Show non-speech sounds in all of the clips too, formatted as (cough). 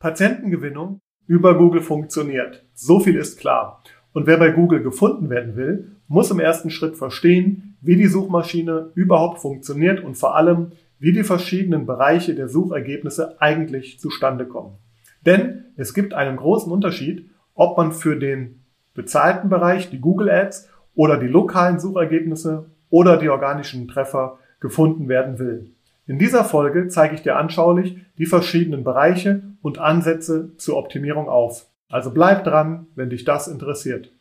Patientengewinnung über Google funktioniert. So viel ist klar. Und wer bei Google gefunden werden will, muss im ersten Schritt verstehen, wie die Suchmaschine überhaupt funktioniert und vor allem, wie die verschiedenen Bereiche der Suchergebnisse eigentlich zustande kommen. Denn es gibt einen großen Unterschied, ob man für den bezahlten Bereich, die Google Ads oder die lokalen Suchergebnisse oder die organischen Treffer gefunden werden will. In dieser Folge zeige ich dir anschaulich die verschiedenen Bereiche und Ansätze zur Optimierung auf. Also bleib dran, wenn dich das interessiert.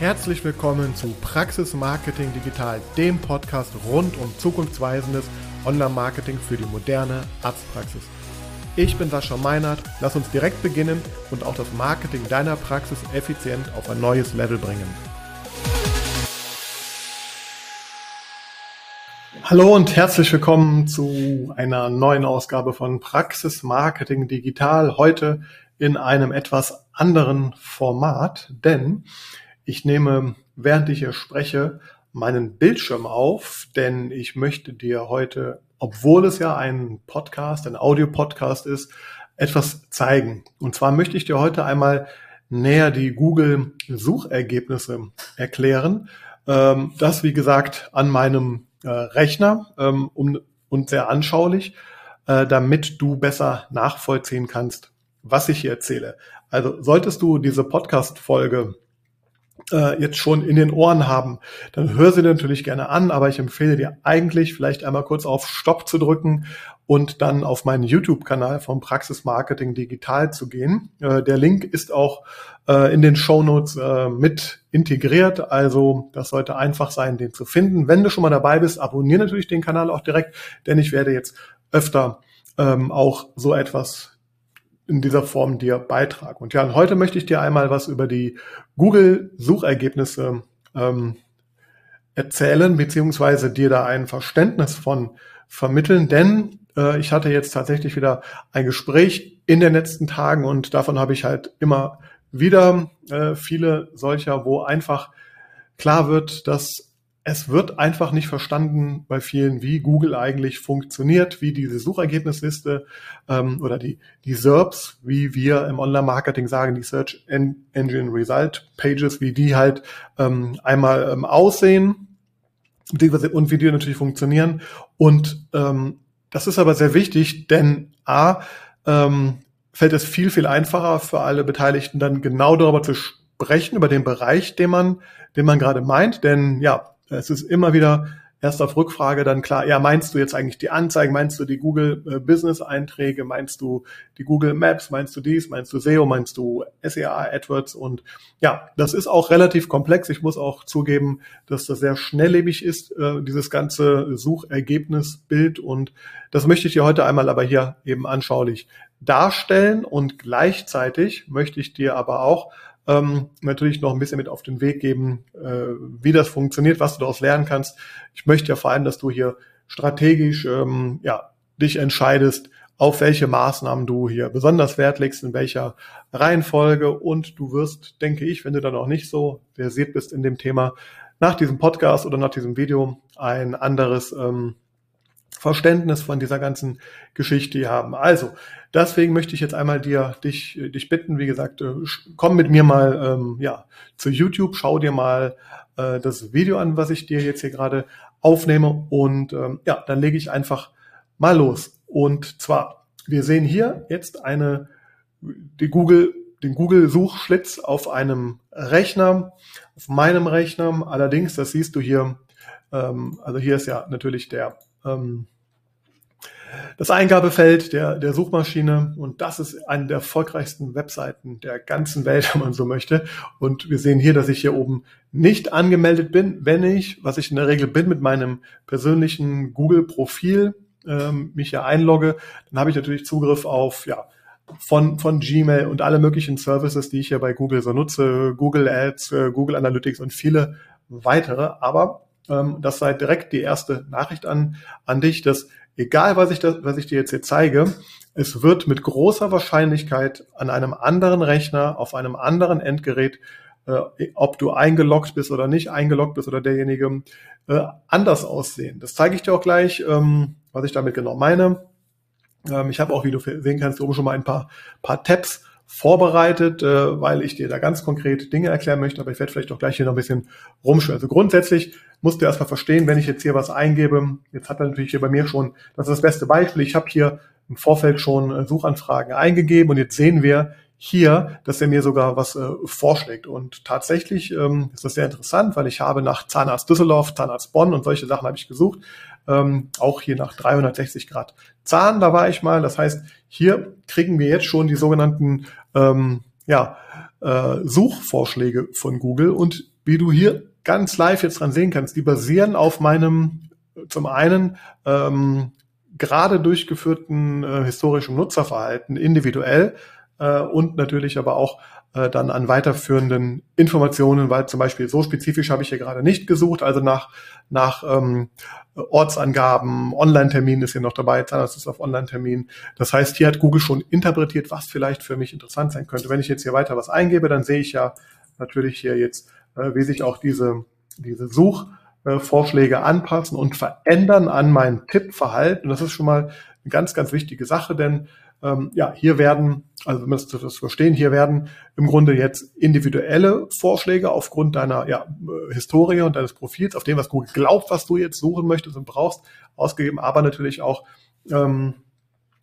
Herzlich willkommen zu Praxis Marketing Digital, dem Podcast rund um zukunftsweisendes Online-Marketing für die moderne Arztpraxis. Ich bin Sascha Meinert, lass uns direkt beginnen und auch das Marketing deiner Praxis effizient auf ein neues Level bringen. Hallo und herzlich willkommen zu einer neuen Ausgabe von Praxis Marketing Digital. Heute in einem etwas anderen Format, denn ich nehme, während ich hier spreche, meinen Bildschirm auf, denn ich möchte dir heute, obwohl es ja ein Podcast, ein Audio-Podcast ist, etwas zeigen. Und zwar möchte ich dir heute einmal näher die Google-Suchergebnisse erklären. Ähm, das, wie gesagt, an meinem äh, Rechner ähm, um, und sehr anschaulich, äh, damit du besser nachvollziehen kannst, was ich hier erzähle. Also solltest du diese Podcast-Folge äh, jetzt schon in den Ohren haben, dann hör sie natürlich gerne an, aber ich empfehle dir eigentlich vielleicht einmal kurz auf Stopp zu drücken und dann auf meinen YouTube-Kanal vom Praxis Marketing Digital zu gehen. Äh, der Link ist auch äh, in den Show Notes äh, mit integriert, also das sollte einfach sein, den zu finden. Wenn du schon mal dabei bist, abonniere natürlich den Kanal auch direkt, denn ich werde jetzt öfter ähm, auch so etwas in dieser Form dir beitragen. Und ja, und heute möchte ich dir einmal was über die Google-Suchergebnisse ähm, erzählen, beziehungsweise dir da ein Verständnis von vermitteln, denn äh, ich hatte jetzt tatsächlich wieder ein Gespräch in den letzten Tagen und davon habe ich halt immer wieder äh, viele solcher, wo einfach klar wird, dass es wird einfach nicht verstanden bei vielen, wie Google eigentlich funktioniert, wie diese Suchergebnisliste ähm, oder die, die SERPs, wie wir im Online-Marketing sagen, die Search Engine Result Pages, wie die halt ähm, einmal ähm, aussehen und wie die natürlich funktionieren. Und ähm, das ist aber sehr wichtig, denn A, ähm, fällt es viel, viel einfacher für alle Beteiligten dann genau darüber zu sprechen, über den Bereich, den man, den man gerade meint. Denn ja, es ist immer wieder erst auf Rückfrage dann klar, ja, meinst du jetzt eigentlich die Anzeigen, meinst du die Google äh, Business Einträge, meinst du die Google Maps, meinst du dies, meinst du SEO, meinst du SEA AdWords? Und ja, das ist auch relativ komplex. Ich muss auch zugeben, dass das sehr schnelllebig ist, äh, dieses ganze Suchergebnisbild. Und das möchte ich dir heute einmal aber hier eben anschaulich darstellen. Und gleichzeitig möchte ich dir aber auch ähm, natürlich noch ein bisschen mit auf den Weg geben, äh, wie das funktioniert, was du daraus lernen kannst. Ich möchte ja vor allem, dass du hier strategisch ähm, ja, dich entscheidest, auf welche Maßnahmen du hier besonders Wert legst, in welcher Reihenfolge und du wirst, denke ich, wenn du da noch nicht so versiert bist in dem Thema, nach diesem Podcast oder nach diesem Video ein anderes ähm, Verständnis von dieser ganzen Geschichte haben. Also, deswegen möchte ich jetzt einmal dir, dich, dich bitten, wie gesagt, äh, komm mit mir mal ähm, ja, zu YouTube, schau dir mal äh, das Video an, was ich dir jetzt hier gerade aufnehme und ähm, ja, dann lege ich einfach mal los. Und zwar, wir sehen hier jetzt eine, die Google, den Google-Suchschlitz auf einem Rechner, auf meinem Rechner. Allerdings, das siehst du hier, ähm, also hier ist ja natürlich der ähm, das Eingabefeld der, der Suchmaschine und das ist eine der erfolgreichsten Webseiten der ganzen Welt, (laughs) wenn man so möchte. Und wir sehen hier, dass ich hier oben nicht angemeldet bin. Wenn ich, was ich in der Regel bin, mit meinem persönlichen Google-Profil ähm, mich hier einlogge, dann habe ich natürlich Zugriff auf ja, von, von Gmail und alle möglichen Services, die ich hier bei Google so nutze, Google Ads, äh, Google Analytics und viele weitere. Aber ähm, das sei direkt die erste Nachricht an, an dich, dass egal was ich, das, was ich dir jetzt hier zeige, es wird mit großer Wahrscheinlichkeit an einem anderen Rechner, auf einem anderen Endgerät äh, ob du eingeloggt bist oder nicht eingeloggt bist oder derjenige, äh, anders aussehen. Das zeige ich dir auch gleich, ähm, was ich damit genau meine. Ähm, ich habe auch, wie du sehen kannst, oben schon mal ein paar, paar Tabs vorbereitet, äh, weil ich dir da ganz konkret Dinge erklären möchte, aber ich werde vielleicht auch gleich hier noch ein bisschen rumschwören. Also grundsätzlich musst du erstmal verstehen, wenn ich jetzt hier was eingebe, jetzt hat er natürlich hier bei mir schon, das ist das beste Beispiel, ich habe hier im Vorfeld schon äh, Suchanfragen eingegeben und jetzt sehen wir hier, dass er mir sogar was äh, vorschlägt. Und tatsächlich ähm, ist das sehr interessant, weil ich habe nach Zahnarzt Düsseldorf, Zahnarzt Bonn und solche Sachen habe ich gesucht. Ähm, auch hier nach 360 Grad Zahn, da war ich mal. Das heißt, hier kriegen wir jetzt schon die sogenannten ähm, ja, äh, Suchvorschläge von Google. Und wie du hier ganz live jetzt dran sehen kannst, die basieren auf meinem zum einen ähm, gerade durchgeführten äh, historischen Nutzerverhalten individuell äh, und natürlich aber auch äh, dann an weiterführenden Informationen, weil zum Beispiel so spezifisch habe ich hier gerade nicht gesucht, also nach, nach ähm, Ortsangaben, Online-Termin ist hier noch dabei, Zahnarzt ist auf Online-Termin. Das heißt, hier hat Google schon interpretiert, was vielleicht für mich interessant sein könnte. Wenn ich jetzt hier weiter was eingebe, dann sehe ich ja natürlich hier jetzt, äh, wie sich auch diese, diese Suchvorschläge anpassen und verändern an mein Tippverhalten. Das ist schon mal eine ganz, ganz wichtige Sache, denn ähm, ja, hier werden, also wenn wir das verstehen, hier werden im Grunde jetzt individuelle Vorschläge aufgrund deiner ja, Historie und deines Profils, auf dem, was Google glaubt, was du jetzt suchen möchtest und brauchst, ausgegeben, aber natürlich auch ähm,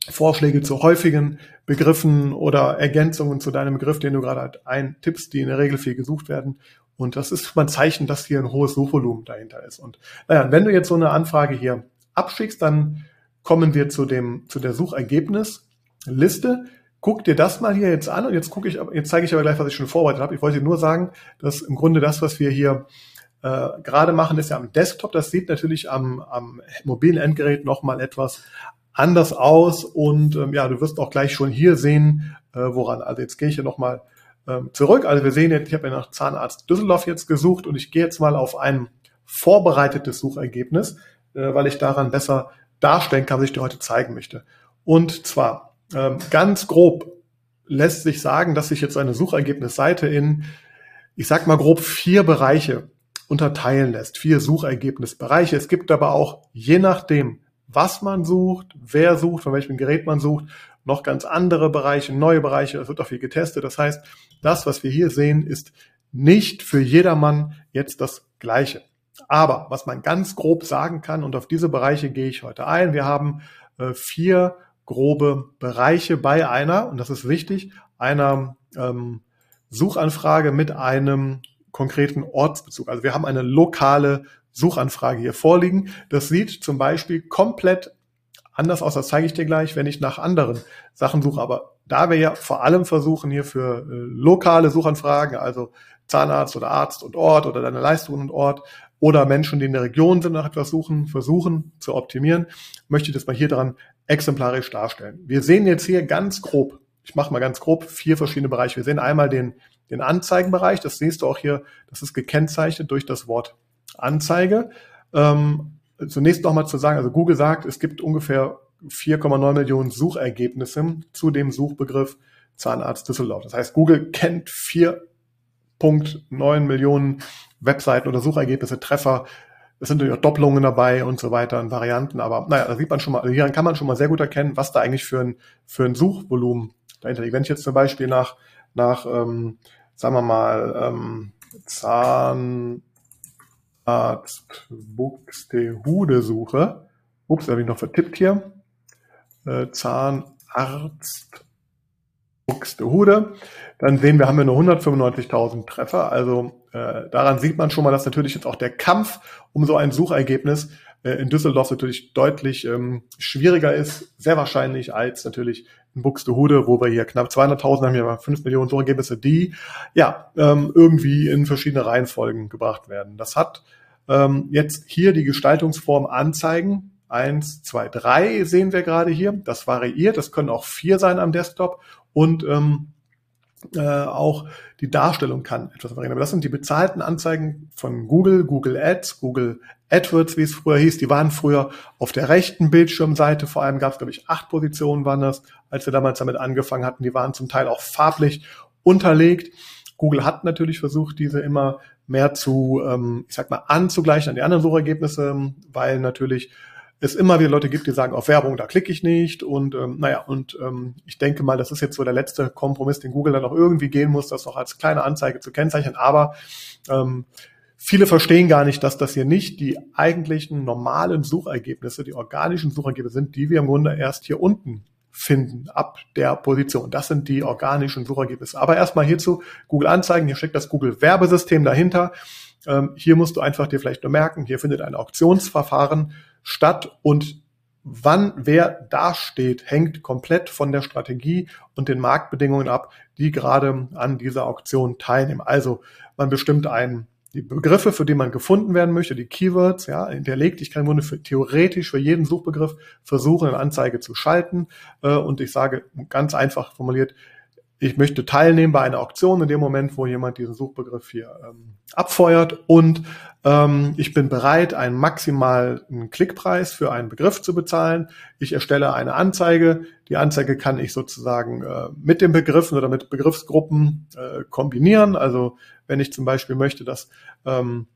Vorschläge zu häufigen Begriffen oder Ergänzungen zu deinem Begriff, den du gerade halt eintippst, die in der Regel viel gesucht werden. Und das ist mal ein Zeichen, dass hier ein hohes Suchvolumen dahinter ist. Und naja, wenn du jetzt so eine Anfrage hier abschickst, dann kommen wir zu dem, zu der Suchergebnis Liste. Guck dir das mal hier jetzt an und jetzt gucke ich, jetzt zeige ich aber gleich, was ich schon vorbereitet habe. Ich wollte nur sagen, dass im Grunde das, was wir hier äh, gerade machen, ist ja am Desktop. Das sieht natürlich am, am mobilen Endgerät nochmal etwas anders aus und ähm, ja, du wirst auch gleich schon hier sehen, äh, woran. Also jetzt gehe ich hier nochmal ähm, zurück. Also wir sehen jetzt, ich habe ja nach Zahnarzt Düsseldorf jetzt gesucht und ich gehe jetzt mal auf ein vorbereitetes Suchergebnis, äh, weil ich daran besser darstellen kann, was ich dir heute zeigen möchte. Und zwar ähm, ganz grob lässt sich sagen, dass sich jetzt eine Suchergebnisseite in, ich sag mal grob vier Bereiche unterteilen lässt. Vier Suchergebnisbereiche. Es gibt aber auch, je nachdem, was man sucht, wer sucht, von welchem Gerät man sucht, noch ganz andere Bereiche, neue Bereiche. Es wird auch viel getestet. Das heißt, das, was wir hier sehen, ist nicht für jedermann jetzt das Gleiche. Aber was man ganz grob sagen kann, und auf diese Bereiche gehe ich heute ein, wir haben äh, vier grobe Bereiche bei einer, und das ist wichtig, einer ähm, Suchanfrage mit einem konkreten Ortsbezug. Also wir haben eine lokale Suchanfrage hier vorliegen. Das sieht zum Beispiel komplett anders aus, das zeige ich dir gleich, wenn ich nach anderen Sachen suche. Aber da wir ja vor allem versuchen hier für äh, lokale Suchanfragen, also Zahnarzt oder Arzt und Ort oder deine Leistung und Ort oder Menschen, die in der Region sind, nach etwas suchen, versuchen zu optimieren, möchte ich das mal hier dran exemplarisch darstellen. Wir sehen jetzt hier ganz grob, ich mache mal ganz grob vier verschiedene Bereiche. Wir sehen einmal den, den Anzeigenbereich, das siehst du auch hier, das ist gekennzeichnet durch das Wort Anzeige. Ähm, zunächst nochmal zu sagen, also Google sagt, es gibt ungefähr 4,9 Millionen Suchergebnisse zu dem Suchbegriff Zahnarzt Düsseldorf. Das heißt, Google kennt 4,9 Millionen Webseiten oder Suchergebnisse, Treffer es sind natürlich auch Doppelungen dabei und so weiter und Varianten, aber naja, da sieht man schon mal, also hieran kann man schon mal sehr gut erkennen, was da eigentlich für ein, für ein Suchvolumen dahinter liegt. Wenn ich jetzt zum Beispiel nach, nach ähm, sagen wir mal, ähm, Zahnarzt Buxtehude suche, ups, habe ich noch vertippt hier, äh, Zahnarzt Buxtehude, dann sehen wir, haben wir nur 195.000 Treffer, also äh, daran sieht man schon mal, dass natürlich jetzt auch der Kampf um so ein Suchergebnis äh, in Düsseldorf natürlich deutlich ähm, schwieriger ist, sehr wahrscheinlich als natürlich in Buxtehude, wo wir hier knapp 200.000 haben, hier mal 5 Millionen Suchergebnisse, die ja ähm, irgendwie in verschiedene Reihenfolgen gebracht werden. Das hat ähm, jetzt hier die Gestaltungsform Anzeigen. Eins, zwei, drei sehen wir gerade hier. Das variiert. Das können auch vier sein am Desktop. Und ähm, äh, auch die Darstellung kann etwas variieren. Aber das sind die bezahlten Anzeigen von Google, Google Ads, Google AdWords, wie es früher hieß. Die waren früher auf der rechten Bildschirmseite. Vor allem gab es, glaube ich, acht Positionen waren das, als wir damals damit angefangen hatten. Die waren zum Teil auch farblich unterlegt. Google hat natürlich versucht, diese immer mehr zu, ähm, ich sag mal, anzugleichen an die anderen Suchergebnisse, weil natürlich es immer wieder Leute gibt, die sagen, auf Werbung, da klicke ich nicht. Und ähm, naja, und ähm, ich denke mal, das ist jetzt so der letzte Kompromiss, den Google dann auch irgendwie gehen muss, das noch als kleine Anzeige zu kennzeichnen. Aber ähm, viele verstehen gar nicht, dass das hier nicht die eigentlichen normalen Suchergebnisse, die organischen Suchergebnisse sind, die wir im Grunde erst hier unten finden ab der Position. Das sind die organischen Suchergebnisse. Aber erstmal hierzu Google Anzeigen. Hier steckt das Google Werbesystem dahinter. Ähm, hier musst du einfach dir vielleicht nur merken, hier findet ein Auktionsverfahren statt und wann wer dasteht, hängt komplett von der Strategie und den Marktbedingungen ab, die gerade an dieser Auktion teilnehmen. Also man bestimmt einen die Begriffe, für die man gefunden werden möchte, die Keywords, ja, hinterlegt. Ich kann im Grunde für, theoretisch für jeden Suchbegriff versuchen, eine Anzeige zu schalten. Äh, und ich sage ganz einfach formuliert, ich möchte teilnehmen bei einer Auktion in dem Moment, wo jemand diesen Suchbegriff hier ähm, abfeuert und ähm, ich bin bereit, einen maximalen Klickpreis für einen Begriff zu bezahlen. Ich erstelle eine Anzeige. Die Anzeige kann ich sozusagen äh, mit den Begriffen oder mit Begriffsgruppen äh, kombinieren. Also wenn ich zum Beispiel möchte, dass ähm,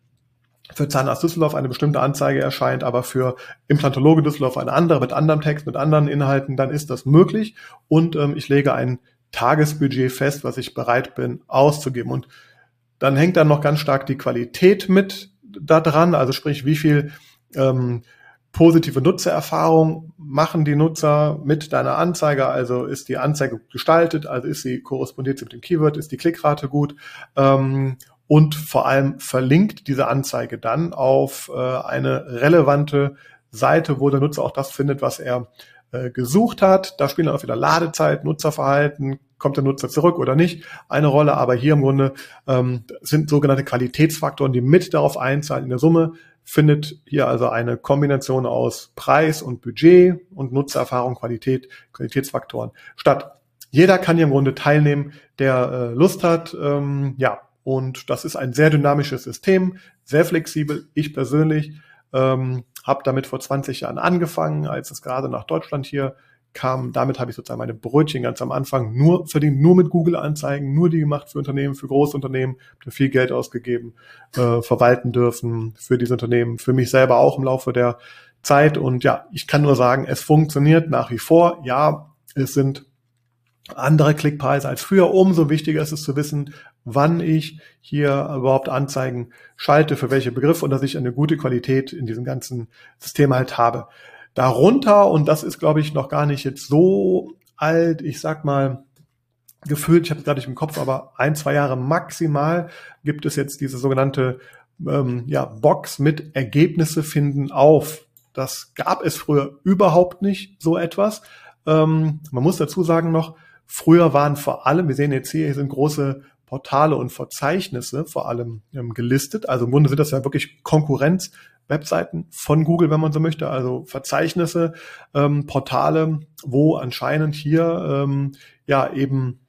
für Zahnarzt Düsseldorf eine bestimmte Anzeige erscheint, aber für Implantologe Düsseldorf eine andere mit anderem Text, mit anderen Inhalten, dann ist das möglich und ähm, ich lege ein Tagesbudget fest, was ich bereit bin auszugeben. Und dann hängt dann noch ganz stark die Qualität mit da dran, also sprich, wie viel ähm, positive Nutzererfahrung machen die Nutzer mit deiner Anzeige, also ist die Anzeige gestaltet, also ist sie korrespondiert mit dem Keyword, ist die Klickrate gut? Ähm, und vor allem verlinkt diese Anzeige dann auf äh, eine relevante Seite, wo der Nutzer auch das findet, was er äh, gesucht hat. Da spielen dann auch wieder Ladezeit, Nutzerverhalten, kommt der Nutzer zurück oder nicht, eine Rolle. Aber hier im Grunde ähm, sind sogenannte Qualitätsfaktoren, die mit darauf einzahlen. In der Summe findet hier also eine Kombination aus Preis und Budget und Nutzererfahrung, Qualität, Qualitätsfaktoren statt. Jeder kann hier im Grunde teilnehmen, der äh, Lust hat. Ähm, ja, und das ist ein sehr dynamisches System, sehr flexibel. Ich persönlich ähm, habe damit vor 20 Jahren angefangen, als es gerade nach Deutschland hier kam. Damit habe ich sozusagen meine Brötchen ganz am Anfang nur verdient, nur mit Google-Anzeigen, nur die gemacht für Unternehmen, für Großunternehmen, habe viel Geld ausgegeben, äh, verwalten dürfen für diese Unternehmen, für mich selber auch im Laufe der Zeit. Und ja, ich kann nur sagen, es funktioniert nach wie vor. Ja, es sind andere Klickpreise als früher. Umso wichtiger ist es zu wissen, wann ich hier überhaupt Anzeigen schalte, für welche Begriffe und dass ich eine gute Qualität in diesem ganzen System halt habe. Darunter, und das ist, glaube ich, noch gar nicht jetzt so alt, ich sag mal, gefühlt, ich habe es gerade nicht im Kopf, aber ein, zwei Jahre maximal gibt es jetzt diese sogenannte ähm, ja, Box mit Ergebnisse finden auf. Das gab es früher überhaupt nicht, so etwas. Ähm, man muss dazu sagen noch, früher waren vor allem, wir sehen jetzt hier, hier sind große Portale und Verzeichnisse vor allem ähm, gelistet. Also im Grunde sind das ja wirklich Konkurrenz Webseiten von Google, wenn man so möchte, also Verzeichnisse, ähm, Portale, wo anscheinend hier ähm, ja eben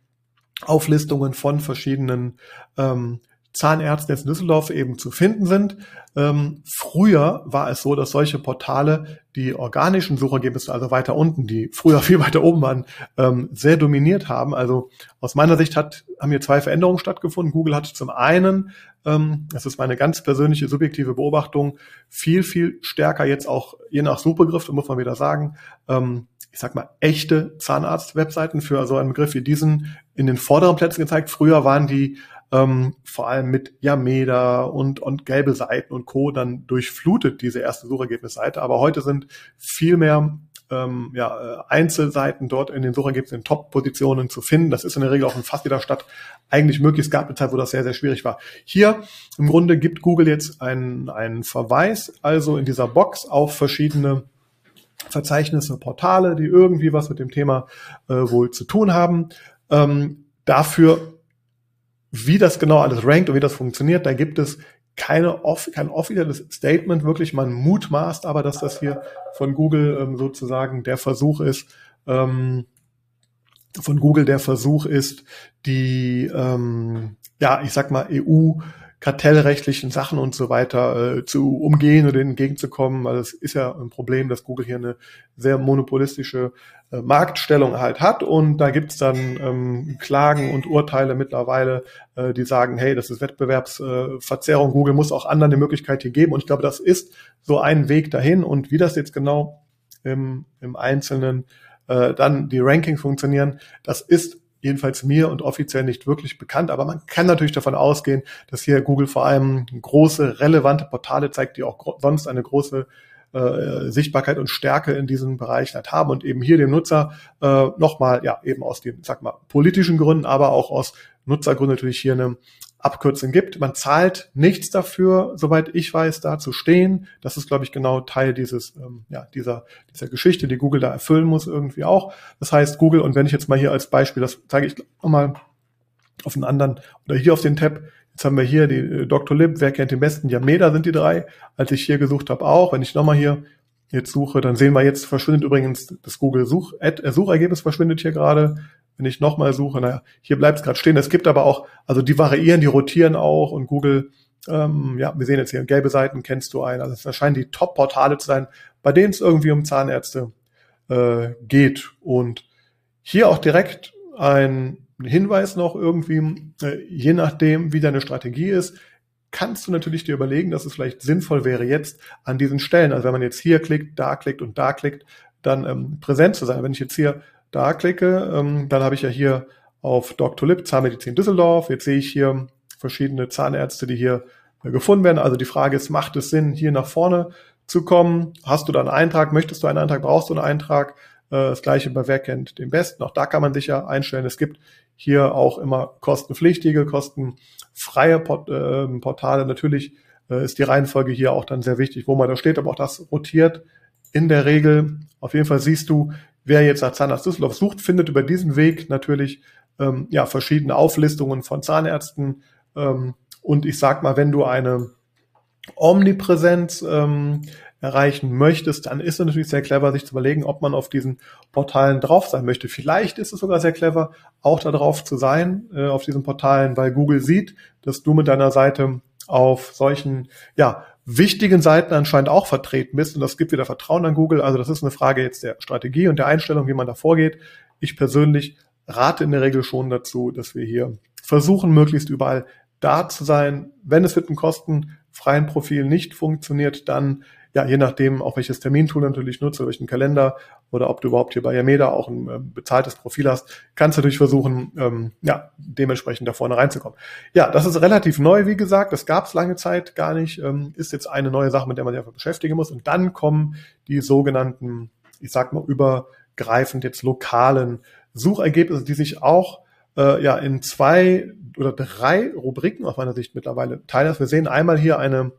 Auflistungen von verschiedenen ähm, Zahnärzten in Düsseldorf eben zu finden sind. Ähm, früher war es so, dass solche Portale die organischen Suchergebnisse, also weiter unten, die früher (laughs) viel weiter oben waren, ähm, sehr dominiert haben. Also aus meiner Sicht hat, haben hier zwei Veränderungen stattgefunden. Google hat zum einen, ähm, das ist meine ganz persönliche subjektive Beobachtung, viel, viel stärker jetzt auch, je nach Suchbegriff, muss man wieder sagen, ähm, ich sag mal, echte Zahnarzt-Webseiten für so einen Begriff wie diesen in den vorderen Plätzen gezeigt. Früher waren die ähm, vor allem mit Yameda und, und gelbe Seiten und Co. dann durchflutet, diese erste Suchergebnisseite. Aber heute sind viel mehr ähm, ja, äh, Einzelseiten dort in den Suchergebnissen in Top-Positionen zu finden. Das ist in der Regel auch in fast jeder Stadt eigentlich möglich. Es gab eine Zeit, wo das sehr, sehr schwierig war. Hier im Grunde gibt Google jetzt einen, einen Verweis, also in dieser Box auf verschiedene Verzeichnisse, Portale, die irgendwie was mit dem Thema äh, wohl zu tun haben. Ähm, dafür wie das genau alles rankt und wie das funktioniert, da gibt es keine off kein offizielles Statement wirklich. Man mutmaßt aber, dass das hier von Google ähm, sozusagen der Versuch ist, ähm, von Google der Versuch ist, die, ähm, ja, ich sag mal, EU kartellrechtlichen Sachen und so weiter äh, zu umgehen oder entgegenzukommen, weil es ist ja ein Problem, dass Google hier eine sehr monopolistische äh, Marktstellung halt hat. Und da gibt's dann ähm, Klagen und Urteile mittlerweile, äh, die sagen, hey, das ist Wettbewerbsverzerrung, Google muss auch anderen die Möglichkeit hier geben. Und ich glaube, das ist so ein Weg dahin. Und wie das jetzt genau im, im Einzelnen äh, dann die Rankings funktionieren, das ist jedenfalls mir und offiziell nicht wirklich bekannt, aber man kann natürlich davon ausgehen, dass hier Google vor allem große, relevante Portale zeigt, die auch sonst eine große äh, Sichtbarkeit und Stärke in diesem Bereich halt haben und eben hier dem Nutzer äh, nochmal, ja, eben aus den, sag mal, politischen Gründen, aber auch aus Nutzergründen natürlich hier eine Abkürzung gibt. Man zahlt nichts dafür, soweit ich weiß, da zu stehen. Das ist, glaube ich, genau Teil dieses, ähm, ja, dieser, dieser Geschichte, die Google da erfüllen muss irgendwie auch. Das heißt, Google, und wenn ich jetzt mal hier als Beispiel, das zeige ich nochmal auf einen anderen oder hier auf den Tab, Jetzt haben wir hier die äh, Dr. Lib, wer kennt den besten? Yameda sind die drei. Als ich hier gesucht habe auch, wenn ich nochmal hier jetzt suche, dann sehen wir jetzt verschwindet übrigens das Google Such, äh, Suchergebnis verschwindet hier gerade. Wenn ich nochmal suche, naja, hier bleibt es gerade stehen. Es gibt aber auch, also die variieren, die rotieren auch und Google, ähm, ja, wir sehen jetzt hier gelbe Seiten, kennst du einen. Also es scheinen die Top-Portale zu sein, bei denen es irgendwie um Zahnärzte äh, geht. Und hier auch direkt ein Hinweis noch irgendwie, äh, je nachdem, wie deine Strategie ist, kannst du natürlich dir überlegen, dass es vielleicht sinnvoll wäre, jetzt an diesen Stellen, also wenn man jetzt hier klickt, da klickt und da klickt, dann ähm, präsent zu sein. Wenn ich jetzt hier da klicke, ähm, dann habe ich ja hier auf Dr. Lip, Zahnmedizin Düsseldorf. Jetzt sehe ich hier verschiedene Zahnärzte, die hier äh, gefunden werden. Also die Frage ist, macht es Sinn, hier nach vorne zu kommen? Hast du da einen Eintrag? Möchtest du einen Eintrag? Brauchst du einen Eintrag? Äh, das gleiche bei Wer kennt den Besten. Auch da kann man sich ja einstellen. Es gibt hier auch immer kostenpflichtige, kostenfreie Port äh, Portale. Natürlich äh, ist die Reihenfolge hier auch dann sehr wichtig, wo man da steht, aber auch das rotiert in der Regel. Auf jeden Fall siehst du, wer jetzt nach Zahnarzt Düsseldorf sucht, findet über diesen Weg natürlich ähm, ja verschiedene Auflistungen von Zahnärzten. Ähm, und ich sag mal, wenn du eine Omnipräsenz ähm, erreichen möchtest, dann ist es natürlich sehr clever, sich zu überlegen, ob man auf diesen Portalen drauf sein möchte. Vielleicht ist es sogar sehr clever, auch da drauf zu sein, äh, auf diesen Portalen, weil Google sieht, dass du mit deiner Seite auf solchen, ja, wichtigen Seiten anscheinend auch vertreten bist und das gibt wieder Vertrauen an Google. Also das ist eine Frage jetzt der Strategie und der Einstellung, wie man da vorgeht. Ich persönlich rate in der Regel schon dazu, dass wir hier versuchen, möglichst überall da zu sein. Wenn es mit einem kostenfreien Profil nicht funktioniert, dann ja, je nachdem, auch welches Termintool natürlich nutzt, oder welchen Kalender oder ob du überhaupt hier bei Yameda auch ein äh, bezahltes Profil hast, kannst du natürlich versuchen, ähm, ja, dementsprechend da vorne reinzukommen. Ja, das ist relativ neu, wie gesagt. Das gab es lange Zeit gar nicht. Ähm, ist jetzt eine neue Sache, mit der man sich einfach beschäftigen muss. Und dann kommen die sogenannten, ich sag mal, übergreifend jetzt lokalen Suchergebnisse, die sich auch äh, ja in zwei oder drei Rubriken aus meiner Sicht mittlerweile teilen. Wir sehen einmal hier eine,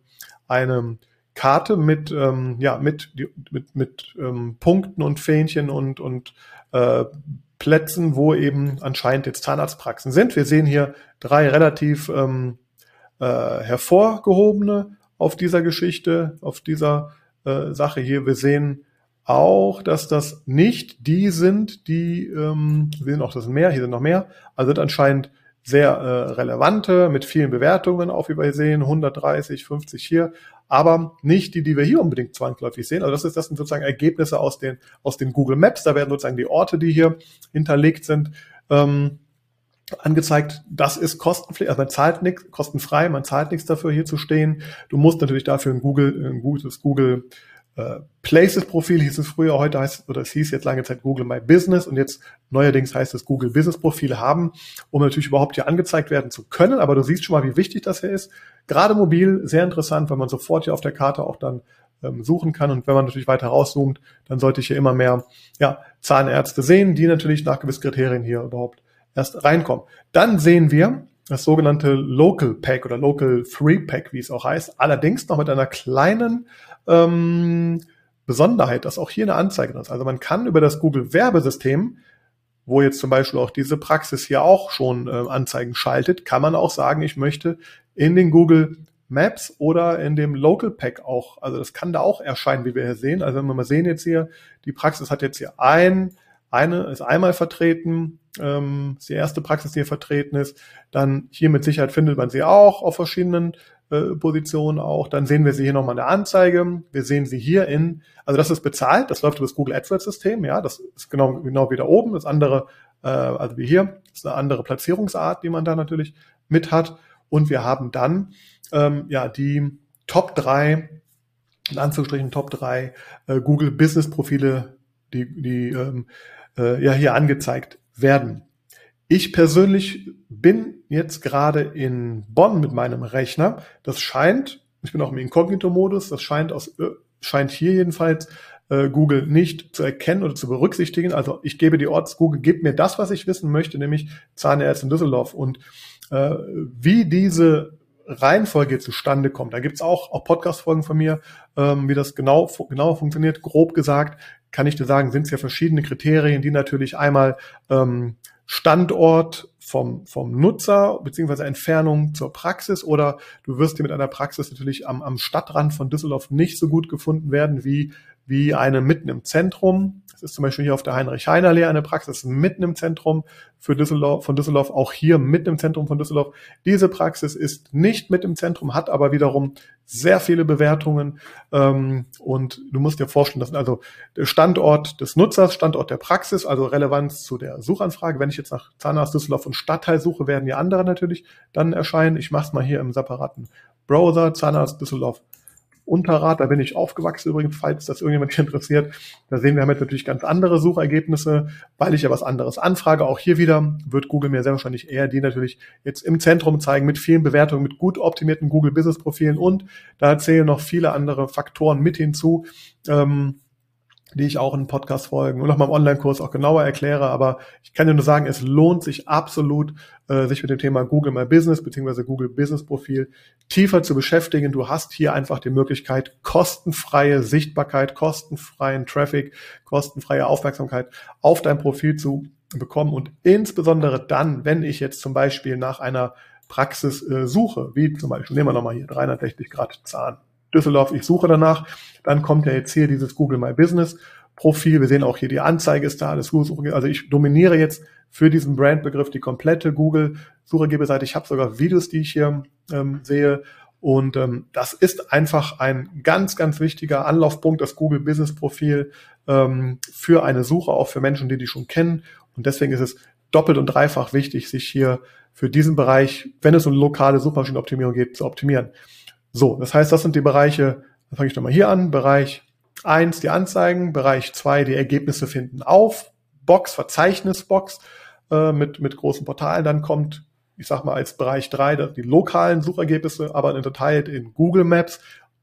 eine Karte mit, ähm, ja, mit, mit, mit ähm, Punkten und Fähnchen und, und äh, Plätzen, wo eben anscheinend jetzt Zahnarztpraxen sind. Wir sehen hier drei relativ ähm, äh, hervorgehobene auf dieser Geschichte, auf dieser äh, Sache hier. Wir sehen auch, dass das nicht die sind, die, ähm, wir sehen auch, das sind mehr, hier sind noch mehr, also sind anscheinend sehr äh, relevante, mit vielen Bewertungen auf, wie wir sehen, 130, 50 hier, aber nicht die, die wir hier unbedingt zwangsläufig sehen. Also das, ist, das sind sozusagen Ergebnisse aus den, aus den Google Maps. Da werden sozusagen die Orte, die hier hinterlegt sind, ähm, angezeigt, das ist kostenpflichtig, also man zahlt nichts, kostenfrei, man zahlt nichts dafür, hier zu stehen. Du musst natürlich dafür ein Google, ein gutes Google äh, Places-Profil hieß es früher, heute heißt oder es hieß jetzt lange Zeit Google My Business und jetzt neuerdings heißt es Google Business-Profile haben, um natürlich überhaupt hier angezeigt werden zu können. Aber du siehst schon mal, wie wichtig das hier ist. Gerade mobil sehr interessant, weil man sofort hier auf der Karte auch dann ähm, suchen kann. Und wenn man natürlich weiter rauszoomt, dann sollte ich hier immer mehr ja, Zahnärzte sehen, die natürlich nach gewissen Kriterien hier überhaupt erst reinkommen. Dann sehen wir, das sogenannte Local Pack oder Local Free Pack, wie es auch heißt. Allerdings noch mit einer kleinen ähm, Besonderheit, dass auch hier eine Anzeige drin ist. Also man kann über das Google Werbesystem, wo jetzt zum Beispiel auch diese Praxis hier auch schon äh, Anzeigen schaltet, kann man auch sagen, ich möchte in den Google Maps oder in dem Local Pack auch, also das kann da auch erscheinen, wie wir hier sehen. Also wenn wir mal sehen jetzt hier, die Praxis hat jetzt hier ein, eine ist einmal vertreten, ähm, die erste Praxis, die hier vertreten ist. Dann hier mit Sicherheit findet man sie auch auf verschiedenen äh, Positionen auch. Dann sehen wir sie hier nochmal in der Anzeige. Wir sehen sie hier in, also das ist bezahlt, das läuft über das Google AdWords System, ja, das ist genau, genau wie da oben. Das andere, äh, also wie hier, ist eine andere Platzierungsart, die man da natürlich mit hat. Und wir haben dann ähm, ja die Top drei in Anführungsstrichen Top drei äh, Google Business Profile, die, die ähm, äh, ja hier angezeigt werden. Ich persönlich bin jetzt gerade in Bonn mit meinem Rechner. Das scheint, ich bin auch im Inkognito-Modus, das scheint aus, äh, scheint hier jedenfalls äh, Google nicht zu erkennen oder zu berücksichtigen. Also ich gebe die Orts, Google gibt mir das, was ich wissen möchte, nämlich Zahnärzte in Düsseldorf. Und äh, wie diese Reihenfolge zustande kommt. Da gibt's auch, auch Podcast-Folgen von mir, ähm, wie das genau, genau funktioniert. Grob gesagt kann ich dir sagen, sind es ja verschiedene Kriterien, die natürlich einmal ähm, Standort vom, vom Nutzer beziehungsweise Entfernung zur Praxis oder du wirst dir mit einer Praxis natürlich am, am Stadtrand von Düsseldorf nicht so gut gefunden werden wie, wie eine mitten im Zentrum. Das ist zum Beispiel hier auf der Heinrich-Heine-Allee eine Praxis mitten im Zentrum für Düsseldorf, von Düsseldorf, auch hier mitten im Zentrum von Düsseldorf. Diese Praxis ist nicht mit im Zentrum, hat aber wiederum sehr viele Bewertungen. Ähm, und du musst dir vorstellen, das ist also der Standort des Nutzers, Standort der Praxis, also Relevanz zu der Suchanfrage. Wenn ich jetzt nach Zahnarzt Düsseldorf und Stadtteil suche, werden die andere natürlich dann erscheinen. Ich mache es mal hier im separaten Browser, Zahnarzt Düsseldorf Unterrad, da bin ich aufgewachsen übrigens, falls das irgendjemand interessiert. Da sehen wir halt natürlich ganz andere Suchergebnisse, weil ich ja was anderes anfrage. Auch hier wieder wird Google mir sehr wahrscheinlich eher die natürlich jetzt im Zentrum zeigen mit vielen Bewertungen, mit gut optimierten Google Business Profilen und da zählen noch viele andere Faktoren mit hinzu. Ähm, die ich auch in Podcast-Folgen und auch mal im Online-Kurs auch genauer erkläre. Aber ich kann dir nur sagen, es lohnt sich absolut, äh, sich mit dem Thema Google My Business bzw. Google Business Profil tiefer zu beschäftigen. Du hast hier einfach die Möglichkeit, kostenfreie Sichtbarkeit, kostenfreien Traffic, kostenfreie Aufmerksamkeit auf dein Profil zu bekommen. Und insbesondere dann, wenn ich jetzt zum Beispiel nach einer Praxis äh, suche, wie zum Beispiel, nehmen wir nochmal hier 360 Grad Zahn Düsseldorf, ich suche danach. Dann kommt ja jetzt hier dieses Google My Business Profil. Wir sehen auch hier die Anzeige ist da, alles Google Also ich dominiere jetzt für diesen Brandbegriff die komplette Google Suchergeberseite. Ich habe sogar Videos, die ich hier ähm, sehe. Und ähm, das ist einfach ein ganz, ganz wichtiger Anlaufpunkt, das Google Business Profil ähm, für eine Suche, auch für Menschen, die die schon kennen. Und deswegen ist es doppelt und dreifach wichtig, sich hier für diesen Bereich, wenn es um lokale Suchmaschinenoptimierung geht, zu optimieren. So, das heißt, das sind die Bereiche, dann fange ich nochmal hier an, Bereich eins die Anzeigen, Bereich zwei die Ergebnisse finden auf, Box, Verzeichnisbox äh, mit, mit großen Portalen, dann kommt, ich sag mal, als Bereich drei die lokalen Suchergebnisse, aber unterteilt in Google Maps,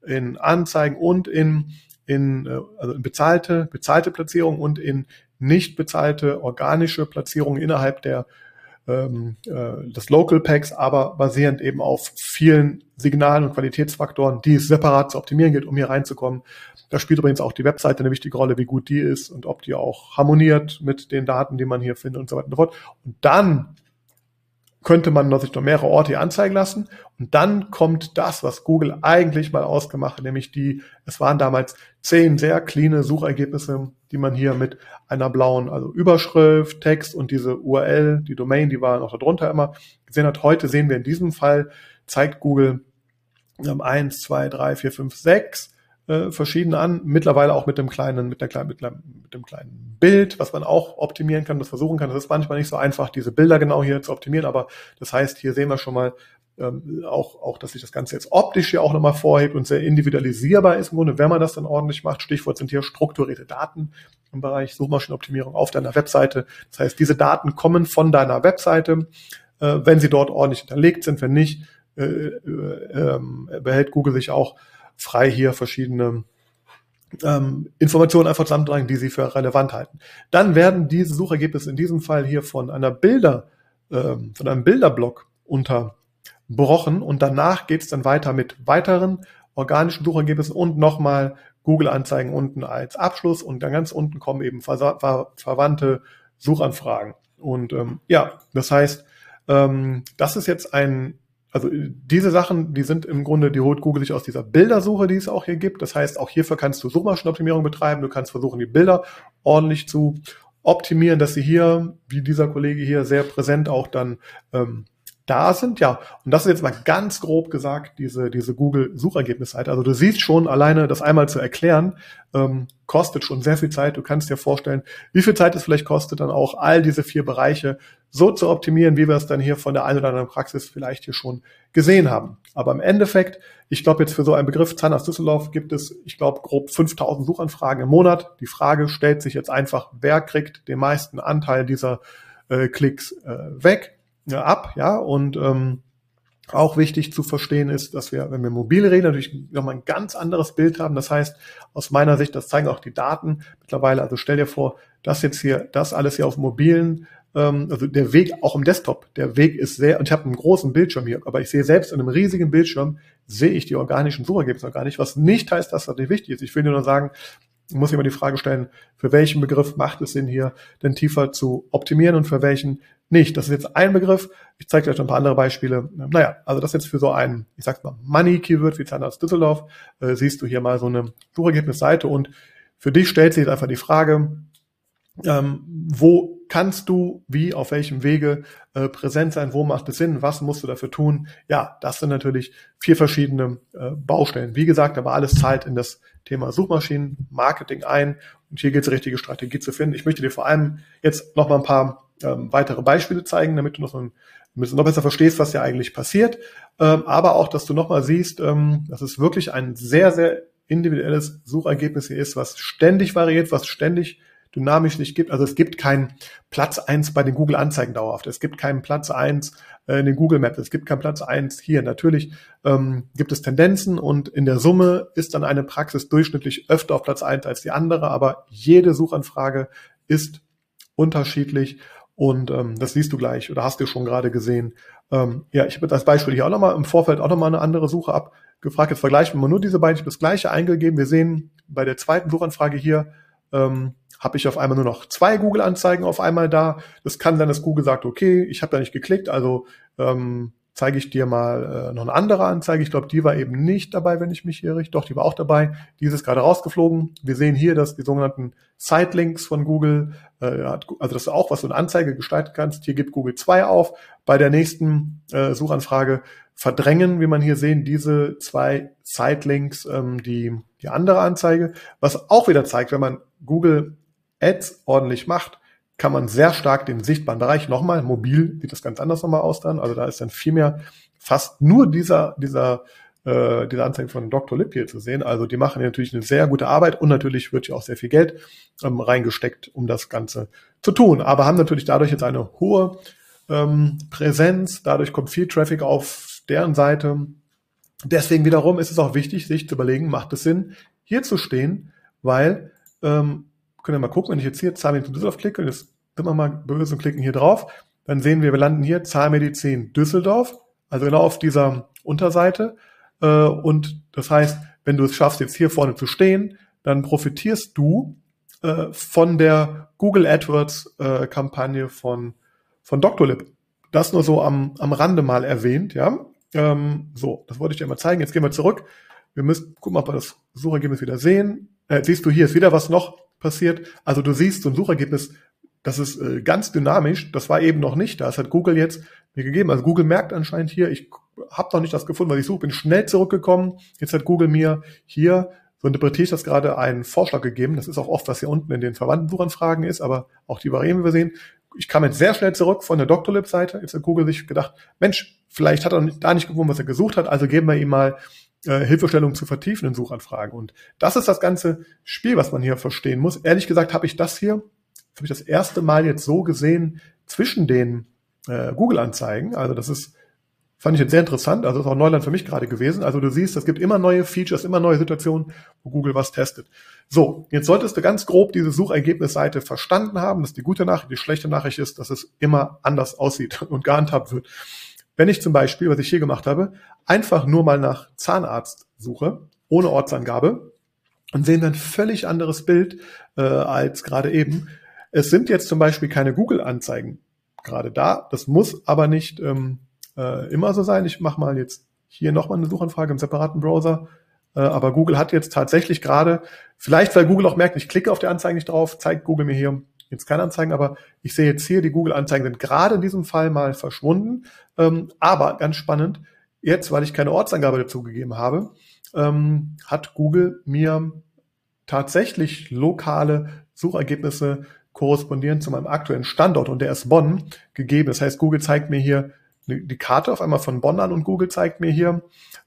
in Anzeigen und in, in, äh, also in bezahlte, bezahlte Platzierung und in nicht bezahlte organische Platzierung innerhalb der ähm, äh, des Local Packs, aber basierend eben auf vielen Signalen und Qualitätsfaktoren, die es separat zu optimieren gilt, um hier reinzukommen. Da spielt übrigens auch die Webseite eine wichtige Rolle, wie gut die ist und ob die auch harmoniert mit den Daten, die man hier findet und so weiter und so fort. Und dann könnte man sich noch mehrere Orte hier anzeigen lassen. Und dann kommt das, was Google eigentlich mal ausgemacht hat, nämlich die, es waren damals zehn sehr cleane Suchergebnisse, die man hier mit einer blauen, also Überschrift, Text und diese URL, die Domain, die war noch darunter immer gesehen hat. Heute sehen wir in diesem Fall, zeigt Google ähm, eins, zwei, drei, vier, fünf, sechs äh, verschiedene an, mittlerweile auch mit dem kleinen, mit der kleinen, mit, mit dem kleinen Bild, was man auch optimieren kann, das versuchen kann. Das ist manchmal nicht so einfach, diese Bilder genau hier zu optimieren, aber das heißt, hier sehen wir schon mal ähm, auch, auch, dass sich das Ganze jetzt optisch hier auch nochmal vorhebt und sehr individualisierbar ist im Grunde, wenn man das dann ordentlich macht. Stichwort sind hier strukturierte Daten im Bereich Suchmaschinenoptimierung auf deiner Webseite. Das heißt, diese Daten kommen von deiner Webseite, äh, wenn sie dort ordentlich hinterlegt sind. Wenn nicht, äh, äh, äh behält Google sich auch frei hier verschiedene ähm, Informationen einfach zusammentragen, die sie für relevant halten. Dann werden diese Suchergebnisse in diesem Fall hier von einer Bilder, ähm, von einem Bilderblock unterbrochen und danach geht es dann weiter mit weiteren organischen Suchergebnissen und nochmal Google-Anzeigen unten als Abschluss und dann ganz unten kommen eben ver ver verwandte Suchanfragen. Und ähm, ja, das heißt, ähm, das ist jetzt ein also diese Sachen, die sind im Grunde, die holt Google sich aus dieser Bildersuche, die es auch hier gibt. Das heißt, auch hierfür kannst du Suchmaschinenoptimierung betreiben. Du kannst versuchen, die Bilder ordentlich zu optimieren, dass sie hier, wie dieser Kollege hier, sehr präsent auch dann ähm, da sind. Ja, und das ist jetzt mal ganz grob gesagt, diese, diese Google-Suchergebnisseite. Also du siehst schon, alleine das einmal zu erklären, ähm, kostet schon sehr viel Zeit. Du kannst dir vorstellen, wie viel Zeit es vielleicht kostet, dann auch all diese vier Bereiche so zu optimieren, wie wir es dann hier von der einen oder anderen Praxis vielleicht hier schon gesehen haben. Aber im Endeffekt, ich glaube jetzt für so einen Begriff Zahnarzt Düsseldorf gibt es, ich glaube, grob 5000 Suchanfragen im Monat. Die Frage stellt sich jetzt einfach, wer kriegt den meisten Anteil dieser äh, Klicks äh, weg? Ja, ab, ja, und ähm, auch wichtig zu verstehen ist, dass wir, wenn wir mobil reden, natürlich nochmal ein ganz anderes Bild haben. Das heißt, aus meiner Sicht, das zeigen auch die Daten mittlerweile, also stell dir vor, das jetzt hier, das alles hier auf mobilen, ähm, also der Weg auch im Desktop, der Weg ist sehr, und ich habe einen großen Bildschirm hier, aber ich sehe selbst in einem riesigen Bildschirm, sehe ich die organischen Suchergebnisse gar nicht, was nicht heißt, dass das nicht wichtig ist. Ich will nur sagen, muss ich immer die Frage stellen, für welchen Begriff macht es Sinn, hier denn tiefer zu optimieren und für welchen nicht. Das ist jetzt ein Begriff. Ich zeige euch noch ein paar andere Beispiele. Naja, also das jetzt für so ein, ich sag's mal, Money-Keyword wie Zahnarzt Düsseldorf, äh, siehst du hier mal so eine Suchergebnisseite und für dich stellt sich jetzt einfach die Frage, ähm, wo kannst du wie, auf welchem Wege äh, präsent sein, wo macht es Sinn, was musst du dafür tun? Ja, das sind natürlich vier verschiedene äh, Baustellen. Wie gesagt, aber alles zahlt in das Thema Suchmaschinen, Marketing ein und hier gilt es, richtige Strategie zu finden. Ich möchte dir vor allem jetzt noch mal ein paar ähm, weitere Beispiele zeigen, damit du noch, so ein, bisschen noch besser verstehst, was ja eigentlich passiert, ähm, aber auch, dass du noch mal siehst, ähm, dass es wirklich ein sehr, sehr individuelles Suchergebnis hier ist, was ständig variiert, was ständig dynamisch sich gibt. Also es gibt keinen Platz eins bei den Google Anzeigen dauerhaft. Es gibt keinen Platz eins äh, in den Google Maps. Es gibt keinen Platz eins hier. Natürlich ähm, gibt es Tendenzen und in der Summe ist dann eine Praxis durchschnittlich öfter auf Platz eins als die andere, aber jede Suchanfrage ist unterschiedlich und ähm, das siehst du gleich oder hast du schon gerade gesehen. Ähm, ja, ich habe das Beispiel hier auch nochmal im Vorfeld auch nochmal eine andere Suche abgefragt. Jetzt vergleichen wir nur diese beiden. Ich habe das gleiche eingegeben. Wir sehen bei der zweiten Suchanfrage hier, ähm, habe ich auf einmal nur noch zwei Google-Anzeigen auf einmal da. Das kann sein, dass Google sagt, okay, ich habe da nicht geklickt, also ähm, zeige ich dir mal äh, noch eine andere Anzeige. Ich glaube, die war eben nicht dabei, wenn ich mich hier richte. Doch, die war auch dabei. Die ist gerade rausgeflogen. Wir sehen hier, dass die sogenannten Sitelinks von Google, äh, also das ist auch, was du eine Anzeige gestalten kannst. Hier gibt Google zwei auf. Bei der nächsten äh, Suchanfrage verdrängen, wie man hier sehen, diese zwei Sitelinks ähm, die, die andere Anzeige. Was auch wieder zeigt, wenn man Google Ads ordentlich macht, kann man sehr stark den sichtbaren Bereich, nochmal, mobil sieht das ganz anders nochmal aus dann, also da ist dann viel mehr fast nur dieser, dieser, äh, diese Anzeige von Dr. Lipp hier zu sehen. Also die machen natürlich eine sehr gute Arbeit und natürlich wird hier auch sehr viel Geld ähm, reingesteckt, um das Ganze zu tun. Aber haben natürlich dadurch jetzt eine hohe ähm, Präsenz, dadurch kommt viel Traffic auf deren Seite. Deswegen wiederum ist es auch wichtig, sich zu überlegen, macht es Sinn, hier zu stehen, weil ähm, können wir mal gucken, wenn ich jetzt hier Zahnmedizin Düsseldorf klicke, und jetzt sind wir mal böse und klicken hier drauf, dann sehen wir, wir landen hier Zahnmedizin Düsseldorf, also genau auf dieser Unterseite. Äh, und das heißt, wenn du es schaffst, jetzt hier vorne zu stehen, dann profitierst du äh, von der Google AdWords äh, Kampagne von, von Doctolib. Das nur so am, am Rande mal erwähnt, ja. Ähm, so, das wollte ich dir mal zeigen. Jetzt gehen wir zurück. Wir müssen, gucken, ob wir das Suchergebnis wieder sehen. Äh, siehst du, hier ist wieder was noch passiert. Also du siehst so ein Suchergebnis, das ist äh, ganz dynamisch. Das war eben noch nicht da. Das hat Google jetzt mir gegeben. Also Google merkt anscheinend hier, ich habe noch nicht das gefunden, was ich suche, bin schnell zurückgekommen. Jetzt hat Google mir hier, so interpretiere ich das gerade, einen Vorschlag gegeben. Das ist auch oft, was hier unten in den verwandten Suchanfragen ist, aber auch die variieren wir sehen. Ich kam jetzt sehr schnell zurück von der Doctolib-Seite. Jetzt hat Google sich gedacht, Mensch, vielleicht hat er da nicht gefunden, was er gesucht hat, also geben wir ihm mal äh, Hilfestellung zu vertiefen in Suchanfragen. Und das ist das ganze Spiel, was man hier verstehen muss. Ehrlich gesagt habe ich das hier, habe ich das erste Mal jetzt so gesehen zwischen den äh, Google-Anzeigen. Also das ist, fand ich jetzt sehr interessant. Also das ist auch Neuland für mich gerade gewesen. Also du siehst, es gibt immer neue Features, immer neue Situationen, wo Google was testet. So, jetzt solltest du ganz grob diese Suchergebnisseite verstanden haben. Das ist die gute Nachricht. Die schlechte Nachricht ist, dass es immer anders aussieht (laughs) und gehandhabt wird. Wenn ich zum Beispiel, was ich hier gemacht habe, einfach nur mal nach Zahnarzt suche, ohne Ortsangabe, und sehen dann völlig anderes Bild äh, als gerade eben. Es sind jetzt zum Beispiel keine Google-Anzeigen gerade da. Das muss aber nicht ähm, äh, immer so sein. Ich mache mal jetzt hier nochmal eine Suchanfrage im separaten Browser. Äh, aber Google hat jetzt tatsächlich gerade, vielleicht weil Google auch merkt, ich klicke auf die Anzeige nicht drauf, zeigt Google mir hier jetzt keine Anzeigen, aber ich sehe jetzt hier, die Google-Anzeigen sind gerade in diesem Fall mal verschwunden. Ähm, aber ganz spannend, jetzt, weil ich keine Ortsangabe dazu gegeben habe, ähm, hat Google mir tatsächlich lokale Suchergebnisse korrespondierend zu meinem aktuellen Standort und der ist Bonn gegeben. Das heißt, Google zeigt mir hier die Karte auf einmal von Bonn an und Google zeigt mir hier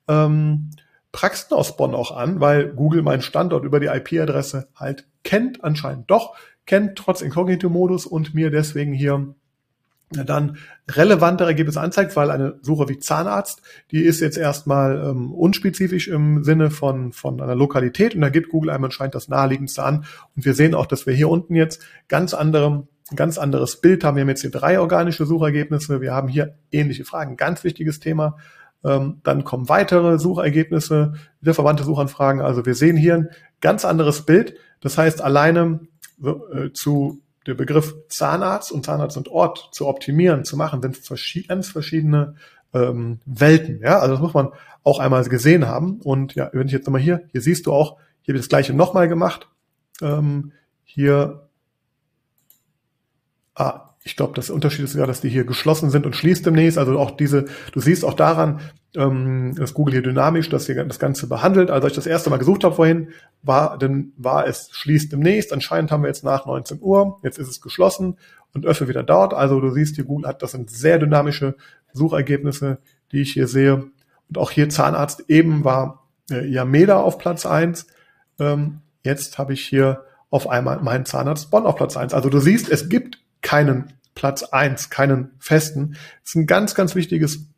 ähm, Praxen aus Bonn auch an, weil Google meinen Standort über die IP-Adresse halt kennt, anscheinend doch, kennt trotz Inkognito-Modus und mir deswegen hier dann relevantere Ergebnisse anzeigt, weil eine Suche wie Zahnarzt, die ist jetzt erstmal ähm, unspezifisch im Sinne von, von einer Lokalität und da gibt Google einem anscheinend das naheliegendste an. Und wir sehen auch, dass wir hier unten jetzt ganz anderem, ganz anderes Bild haben. Wir haben jetzt hier drei organische Suchergebnisse. Wir haben hier ähnliche Fragen. Ganz wichtiges Thema. Ähm, dann kommen weitere Suchergebnisse, wieder verwandte Suchanfragen. Also wir sehen hier ein ganz anderes Bild. Das heißt, alleine äh, zu der Begriff Zahnarzt und Zahnarzt und Ort zu optimieren, zu machen, sind verschied ganz verschiedene ähm, Welten. Ja, also das muss man auch einmal gesehen haben. Und ja, wenn ich jetzt nochmal hier, hier siehst du auch, hier wird das gleiche nochmal gemacht. Ähm, hier, ah, ich glaube, das Unterschied ist sogar, dass die hier geschlossen sind und schließt demnächst. Also auch diese, du siehst auch daran, ähm, dass Google hier dynamisch das, hier, das Ganze behandelt. Also als ich das erste Mal gesucht habe vorhin, war, dann war es schließt demnächst. Anscheinend haben wir jetzt nach 19 Uhr. Jetzt ist es geschlossen und öffne wieder dort. Also du siehst, hier Google hat, das sind sehr dynamische Suchergebnisse, die ich hier sehe. Und auch hier Zahnarzt eben war äh, Yameda auf Platz eins. Ähm, jetzt habe ich hier auf einmal meinen Zahnarzt Bonn auf Platz eins. Also du siehst, es gibt keinen Platz eins, keinen festen. Das ist ein ganz, ganz wichtiges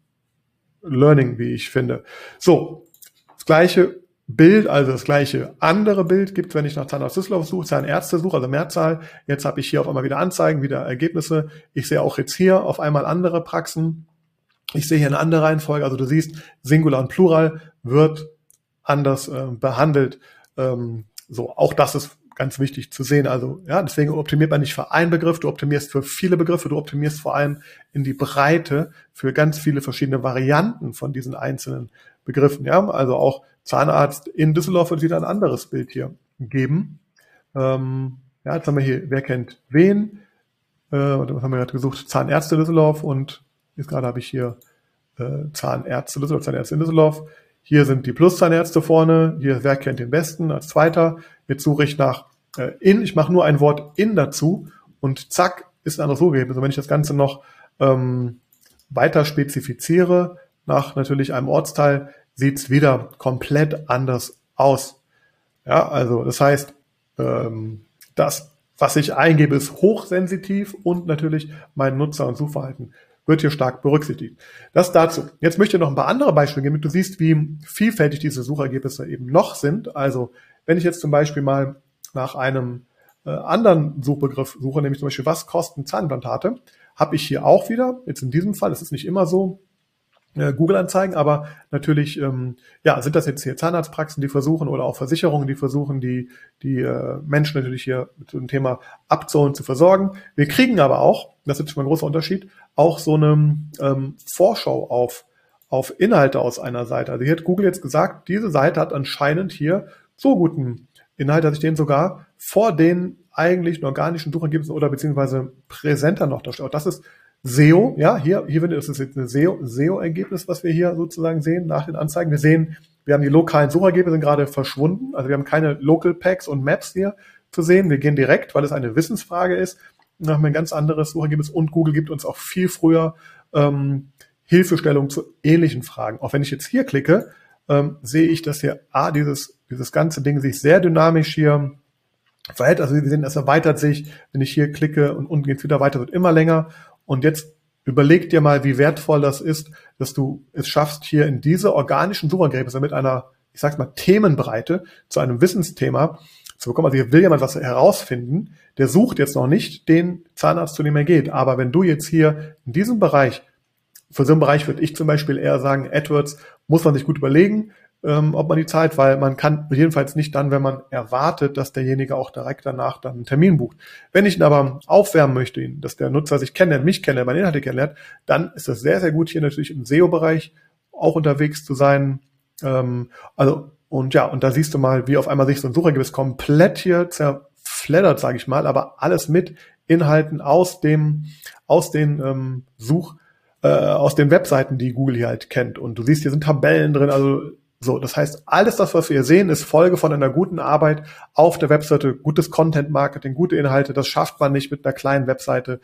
Learning, wie ich finde. So, das gleiche Bild, also das gleiche andere Bild gibt, wenn ich nach Zahnarzt Düsseldorf suche, Zahnärzte suche, also Mehrzahl. Jetzt habe ich hier auf einmal wieder Anzeigen, wieder Ergebnisse. Ich sehe auch jetzt hier auf einmal andere Praxen. Ich sehe hier eine andere Reihenfolge. Also du siehst, Singular und Plural wird anders äh, behandelt. Ähm, so, auch das ist ganz wichtig zu sehen. Also ja, deswegen optimiert man nicht für einen Begriff, du optimierst für viele Begriffe, du optimierst vor allem in die Breite für ganz viele verschiedene Varianten von diesen einzelnen Begriffen. Ja, also auch Zahnarzt in Düsseldorf wird wieder ein anderes Bild hier geben. Ähm, ja, jetzt haben wir hier, wer kennt wen? Äh, was haben wir gerade gesucht? Zahnärzte Düsseldorf und jetzt gerade habe ich hier äh, Zahnärzte Düsseldorf, Zahnärzte in Düsseldorf. Hier sind die Pluszahnärzte vorne. Hier, wer kennt den besten als zweiter? Jetzt suche ich nach äh, in. Ich mache nur ein Wort in dazu und zack, ist ein anderes Suchergebnis. Und wenn ich das Ganze noch ähm, weiter spezifiziere, nach natürlich einem Ortsteil, sieht's wieder komplett anders aus. Ja, also das heißt, ähm, das, was ich eingebe, ist hochsensitiv und natürlich mein Nutzer- und Suchverhalten wird hier stark berücksichtigt. Das dazu. Jetzt möchte ich noch ein paar andere Beispiele geben, damit du siehst, wie vielfältig diese Suchergebnisse eben noch sind. Also wenn ich jetzt zum Beispiel mal nach einem äh, anderen Suchbegriff suche, nämlich zum Beispiel, was kosten Zahnimplantate, habe ich hier auch wieder, jetzt in diesem Fall, es ist nicht immer so, äh, Google-Anzeigen, aber natürlich, ähm, ja, sind das jetzt hier Zahnarztpraxen, die versuchen oder auch Versicherungen, die versuchen, die, die äh, Menschen natürlich hier mit dem Thema abzuholen, zu versorgen. Wir kriegen aber auch, das ist schon mal ein großer Unterschied, auch so eine ähm, Vorschau auf, auf Inhalte aus einer Seite. Also hier hat Google jetzt gesagt, diese Seite hat anscheinend hier so guten Inhalt, dass ich den sogar vor den eigentlichen organischen Suchergebnissen oder beziehungsweise präsenter noch darstelle. Das ist SEO, ja, hier, hier ist es jetzt ein SEO, SEO-Ergebnis, was wir hier sozusagen sehen nach den Anzeigen. Wir sehen, wir haben die lokalen Suchergebnisse sind gerade verschwunden. Also wir haben keine Local Packs und Maps hier zu sehen. Wir gehen direkt, weil es eine Wissensfrage ist, nach ein ganz anderes Suchergebnis und Google gibt uns auch viel früher ähm, Hilfestellung zu ähnlichen Fragen. Auch wenn ich jetzt hier klicke, ähm, sehe ich, dass hier A, dieses, dieses ganze Ding sich sehr dynamisch hier verhält. Also wir sehen, es erweitert sich, wenn ich hier klicke und unten geht's wieder weiter, wird immer länger. Und jetzt überleg dir mal, wie wertvoll das ist, dass du es schaffst, hier in diese organischen Suchergebnisse mit einer, ich sag's mal, Themenbreite zu einem Wissensthema zu bekommen. Also hier will jemand was herausfinden, der sucht jetzt noch nicht den Zahnarzt, zu dem er geht. Aber wenn du jetzt hier in diesem Bereich für so einen Bereich würde ich zum Beispiel eher sagen, AdWords muss man sich gut überlegen, ähm, ob man die Zeit, weil man kann jedenfalls nicht dann, wenn man erwartet, dass derjenige auch direkt danach dann einen Termin bucht. Wenn ich ihn aber aufwärmen möchte, dass der Nutzer sich kennenlernt, mich kennenlernt, meine Inhalte kennenlernt, dann ist das sehr, sehr gut, hier natürlich im SEO-Bereich auch unterwegs zu sein. Ähm, also, und ja, und da siehst du mal, wie auf einmal sich so ein Suchergebnis komplett hier zerfleddert, sage ich mal, aber alles mit Inhalten aus dem, aus den ähm, Such, äh, aus den Webseiten, die Google hier halt kennt. Und du siehst, hier sind Tabellen drin, also so, das heißt, alles das, was wir hier sehen, ist Folge von einer guten Arbeit auf der Webseite, gutes Content Marketing, gute Inhalte. Das schafft man nicht mit einer kleinen Webseite,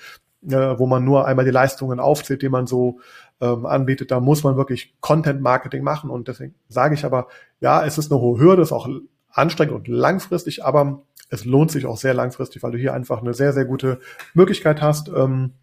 äh, wo man nur einmal die Leistungen aufzählt, die man so ähm, anbietet. Da muss man wirklich Content Marketing machen. Und deswegen sage ich aber, ja, es ist eine hohe Hürde, ist auch anstrengend und langfristig, aber es lohnt sich auch sehr langfristig, weil du hier einfach eine sehr, sehr gute Möglichkeit hast, ähm,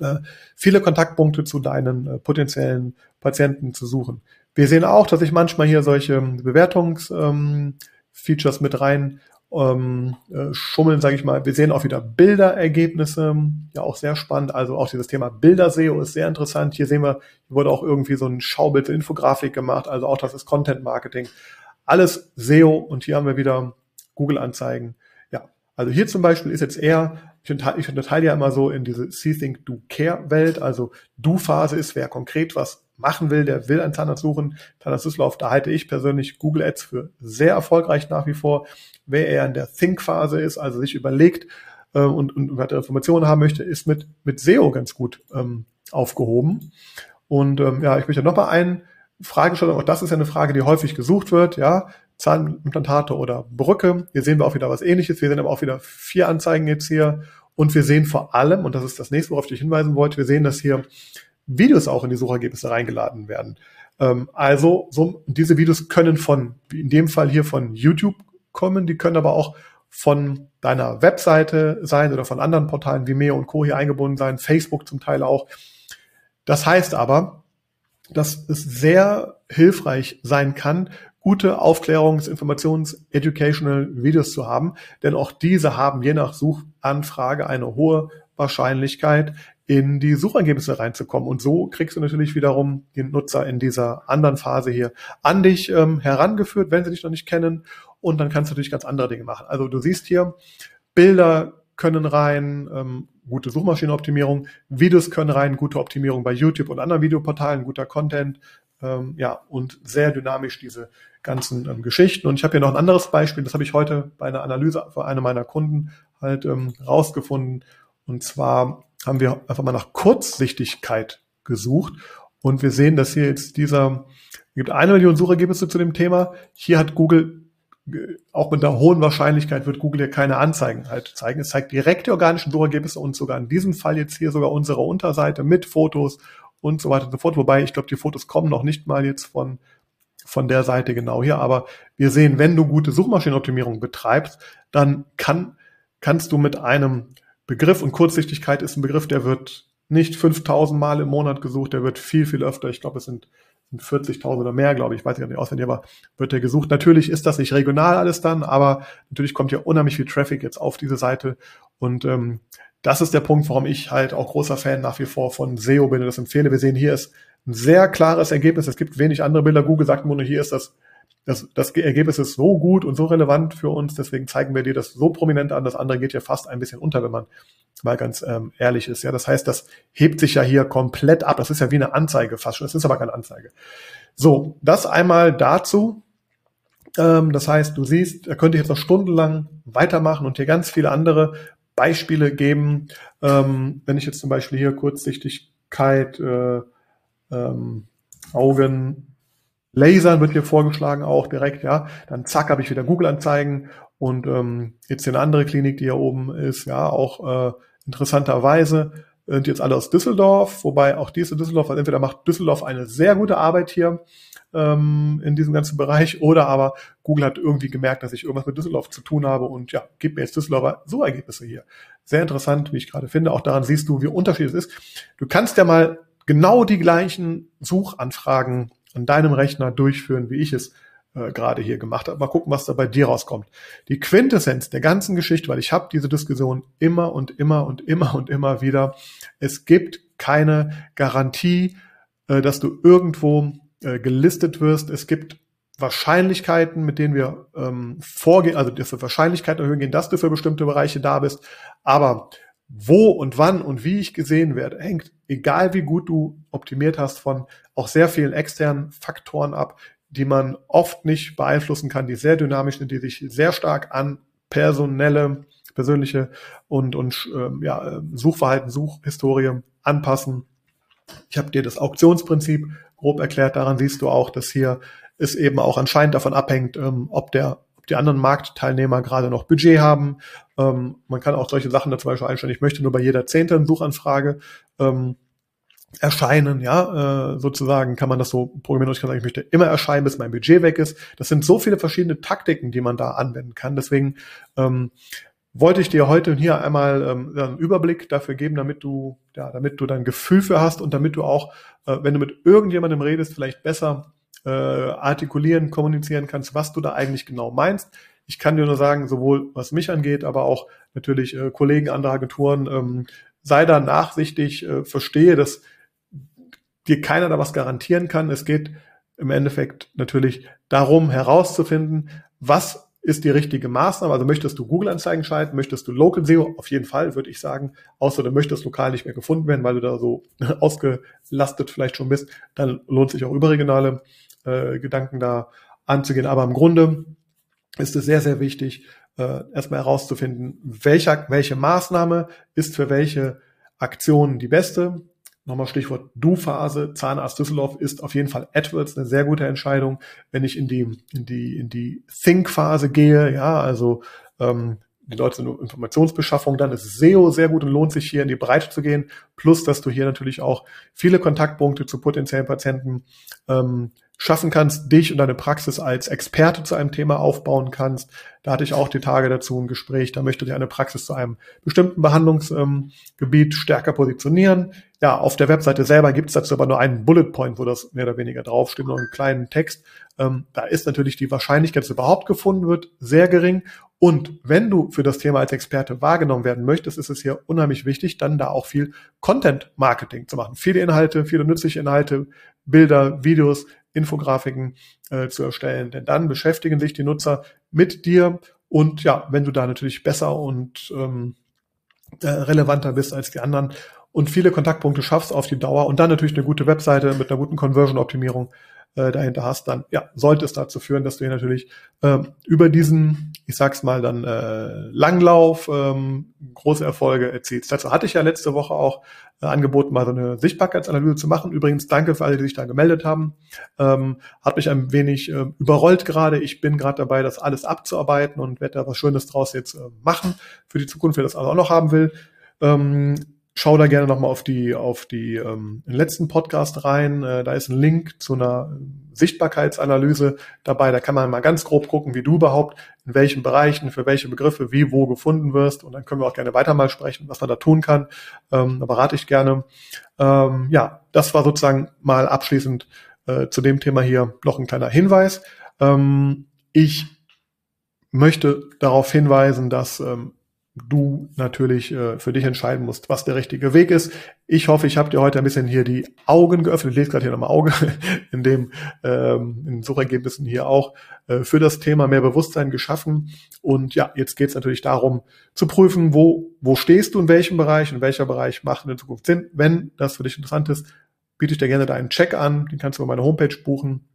äh, viele Kontaktpunkte zu deinen äh, potenziellen Patienten zu suchen. Wir sehen auch, dass ich manchmal hier solche Bewertungsfeatures ähm, mit rein ähm, äh, schummeln, sage ich mal. Wir sehen auch wieder Bilderergebnisse, ja auch sehr spannend. Also auch dieses Thema Bilder-SEO ist sehr interessant. Hier sehen wir, hier wurde auch irgendwie so ein Schaubild, Infografik gemacht. Also auch das ist Content Marketing. Alles SEO und hier haben wir wieder Google-Anzeigen. Ja, also hier zum Beispiel ist jetzt eher, ich unterteile, ich unterteile ja immer so in diese See, Think, Do, Care-Welt. Also Do-Phase ist, wer konkret was machen will, der will einen Zahnarzt suchen. Zahnarzt Düsseldorf, da halte ich persönlich Google Ads für sehr erfolgreich nach wie vor. Wer eher in der Think-Phase ist, also sich überlegt äh, und, und weitere Informationen haben möchte, ist mit, mit SEO ganz gut ähm, aufgehoben. Und ähm, ja, ich möchte noch mal einen Fragestellung, auch das ist ja eine Frage, die häufig gesucht wird, ja, Zahnimplantate oder Brücke. Hier sehen wir auch wieder was ähnliches. Wir sehen aber auch wieder vier Anzeigen jetzt hier. Und wir sehen vor allem, und das ist das nächste, worauf ich hinweisen wollte, wir sehen, dass hier Videos auch in die Suchergebnisse reingeladen werden. Ähm, also so, diese Videos können von, in dem Fall hier von YouTube kommen, die können aber auch von deiner Webseite sein oder von anderen Portalen wie Vimeo und Co. hier eingebunden sein, Facebook zum Teil auch. Das heißt aber, dass es sehr hilfreich sein kann, gute Aufklärungs-, Informations-, Educational Videos zu haben, denn auch diese haben je nach Suchanfrage eine hohe Wahrscheinlichkeit, in die Suchergebnisse reinzukommen. Und so kriegst du natürlich wiederum den Nutzer in dieser anderen Phase hier an dich ähm, herangeführt, wenn sie dich noch nicht kennen. Und dann kannst du natürlich ganz andere Dinge machen. Also du siehst hier, Bilder können rein, ähm, gute Suchmaschinenoptimierung, Videos können rein, gute Optimierung bei YouTube und anderen Videoportalen, guter Content, ähm, ja, und sehr dynamisch diese ganzen ähm, Geschichten. Und ich habe hier noch ein anderes Beispiel, das habe ich heute bei einer Analyse für eine meiner Kunden halt ähm, rausgefunden. Und zwar haben wir einfach mal nach Kurzsichtigkeit gesucht und wir sehen, dass hier jetzt dieser, gibt eine Million Suchergebnisse zu dem Thema. Hier hat Google auch mit einer hohen Wahrscheinlichkeit wird Google hier keine Anzeigen halt zeigen. Es zeigt direkt die organischen Suchergebnisse und sogar in diesem Fall jetzt hier sogar unsere Unterseite mit Fotos und so weiter und so fort. Wobei ich glaube, die Fotos kommen noch nicht mal jetzt von, von der Seite genau hier. Aber wir sehen, wenn du gute Suchmaschinenoptimierung betreibst, dann kann, kannst du mit einem Begriff und Kurzsichtigkeit ist ein Begriff, der wird nicht 5000 Mal im Monat gesucht, der wird viel, viel öfter. Ich glaube, es sind 40.000 oder mehr, glaube ich, weiß ich nicht auswendig, aber wird der gesucht. Natürlich ist das nicht regional alles dann, aber natürlich kommt ja unheimlich viel Traffic jetzt auf diese Seite und ähm, das ist der Punkt, warum ich halt auch großer Fan nach wie vor von SEO bin und das empfehle. Wir sehen hier ist ein sehr klares Ergebnis. Es gibt wenig andere Bilder. Google sagt nur, hier ist das, das, das Ergebnis ist so gut und so relevant für uns. Deswegen zeigen wir dir das so prominent an. Das andere geht ja fast ein bisschen unter, wenn man mal ganz ähm, ehrlich ist. Ja, das heißt, das hebt sich ja hier komplett ab. Das ist ja wie eine Anzeige fast schon. Es ist aber keine Anzeige. So, das einmal dazu. Ähm, das heißt, du siehst, da könnte ich jetzt noch stundenlang weitermachen und hier ganz viele andere Beispiele geben. Ähm, wenn ich jetzt zum Beispiel hier Kurzsichtigkeit, äh, ähm, Augen, Lasern wird hier vorgeschlagen auch direkt, ja. Dann zack, habe ich wieder Google-Anzeigen und ähm, jetzt eine andere Klinik, die hier oben ist, ja, auch äh, interessanterweise sind jetzt alle aus Düsseldorf, wobei auch diese Düsseldorf, also entweder macht Düsseldorf eine sehr gute Arbeit hier ähm, in diesem ganzen Bereich (laughs) oder aber Google hat irgendwie gemerkt, dass ich irgendwas mit Düsseldorf zu tun habe und ja, gib mir jetzt Düsseldorfer so Ergebnisse hier. Sehr interessant, wie ich gerade finde. Auch daran siehst du, wie unterschiedlich es ist. Du kannst ja mal genau die gleichen Suchanfragen an deinem Rechner durchführen, wie ich es äh, gerade hier gemacht habe. Mal gucken, was da bei dir rauskommt. Die Quintessenz der ganzen Geschichte, weil ich habe diese Diskussion immer und immer und immer und immer wieder. Es gibt keine Garantie, äh, dass du irgendwo äh, gelistet wirst. Es gibt Wahrscheinlichkeiten, mit denen wir ähm, vorgehen, also dass wir Wahrscheinlichkeiten erhöhen gehen, dass du für bestimmte Bereiche da bist. Aber wo und wann und wie ich gesehen werde, hängt, egal wie gut du optimiert hast, von auch sehr vielen externen Faktoren ab, die man oft nicht beeinflussen kann, die sehr dynamisch sind, die sich sehr stark an personelle persönliche und, und ähm, ja, Suchverhalten, Suchhistorie anpassen. Ich habe dir das Auktionsprinzip grob erklärt. Daran siehst du auch, dass hier es eben auch anscheinend davon abhängt, ähm, ob der die anderen Marktteilnehmer gerade noch Budget haben. Ähm, man kann auch solche Sachen da zum Beispiel einstellen. Ich möchte nur bei jeder zehnten Suchanfrage ähm, erscheinen, ja, äh, sozusagen kann man das so programmieren. Ich kann sagen, ich möchte immer erscheinen, bis mein Budget weg ist. Das sind so viele verschiedene Taktiken, die man da anwenden kann. Deswegen ähm, wollte ich dir heute hier einmal ähm, einen Überblick dafür geben, damit du, ja, damit du dein Gefühl für hast und damit du auch, äh, wenn du mit irgendjemandem redest, vielleicht besser äh, artikulieren, kommunizieren kannst, was du da eigentlich genau meinst. Ich kann dir nur sagen, sowohl was mich angeht, aber auch natürlich äh, Kollegen anderer Agenturen, ähm, sei da nachsichtig, äh, verstehe, dass dir keiner da was garantieren kann. Es geht im Endeffekt natürlich darum herauszufinden, was ist die richtige Maßnahme. Also möchtest du Google-Anzeigen schalten, möchtest du Local SEO, auf jeden Fall, würde ich sagen, außer du möchtest lokal nicht mehr gefunden werden, weil du da so (laughs) ausgelastet vielleicht schon bist, dann lohnt sich auch überregionale äh, Gedanken da anzugehen. Aber im Grunde ist es sehr, sehr wichtig, äh, erstmal herauszufinden, welcher, welche Maßnahme ist für welche Aktion die beste nochmal Stichwort Du-Phase, Zahnarzt Düsseldorf ist auf jeden Fall AdWords eine sehr gute Entscheidung. Wenn ich in die, in die, in die Think-Phase gehe, ja, also ähm, die Leute sind Informationsbeschaffung, dann ist SEO sehr gut und lohnt sich hier in die Breite zu gehen. Plus, dass du hier natürlich auch viele Kontaktpunkte zu potenziellen Patienten ähm, schaffen kannst, dich und deine Praxis als Experte zu einem Thema aufbauen kannst. Da hatte ich auch die Tage dazu ein Gespräch. Da möchte ich eine Praxis zu einem bestimmten Behandlungsgebiet ähm, stärker positionieren. Ja, auf der Webseite selber gibt es dazu aber nur einen Bullet Point, wo das mehr oder weniger draufsteht, nur einen kleinen Text. Ähm, da ist natürlich die Wahrscheinlichkeit, dass es überhaupt gefunden wird, sehr gering. Und wenn du für das Thema als Experte wahrgenommen werden möchtest, ist es hier unheimlich wichtig, dann da auch viel Content Marketing zu machen. Viele Inhalte, viele nützliche Inhalte, Bilder, Videos, Infografiken äh, zu erstellen. Denn dann beschäftigen sich die Nutzer mit dir und ja, wenn du da natürlich besser und ähm, äh, relevanter bist als die anderen und viele Kontaktpunkte schaffst auf die Dauer und dann natürlich eine gute Webseite mit einer guten Conversion-Optimierung, äh, dahinter hast, dann ja, sollte es dazu führen, dass du hier natürlich äh, über diesen, ich sag's mal, dann äh, Langlauf ähm, große Erfolge erzielst. Dazu hatte ich ja letzte Woche auch äh, angeboten, mal so eine Sichtbarkeitsanalyse zu machen. Übrigens, danke für alle, die sich da gemeldet haben. Ähm, hat mich ein wenig äh, überrollt gerade. Ich bin gerade dabei, das alles abzuarbeiten und werde da was Schönes draus jetzt äh, machen für die Zukunft, wer das auch noch haben will. Ähm, schau da gerne nochmal auf die, auf die ähm, letzten Podcast rein. Äh, da ist ein Link zu einer Sichtbarkeitsanalyse dabei. Da kann man mal ganz grob gucken, wie du überhaupt in welchen Bereichen, für welche Begriffe, wie, wo gefunden wirst. Und dann können wir auch gerne weiter mal sprechen, was man da tun kann. Ähm, da berate ich gerne. Ähm, ja, das war sozusagen mal abschließend äh, zu dem Thema hier noch ein kleiner Hinweis. Ähm, ich möchte darauf hinweisen, dass ähm, du natürlich äh, für dich entscheiden musst, was der richtige Weg ist. Ich hoffe, ich habe dir heute ein bisschen hier die Augen geöffnet. Ich lese gerade hier nochmal Auge (laughs) in dem ähm, in Suchergebnissen hier auch äh, für das Thema mehr Bewusstsein geschaffen. Und ja, jetzt geht es natürlich darum zu prüfen, wo wo stehst du in welchem Bereich, in welcher Bereich macht in Zukunft Sinn. Wenn das für dich interessant ist, biete ich dir gerne deinen Check an. Den kannst du über meine Homepage buchen.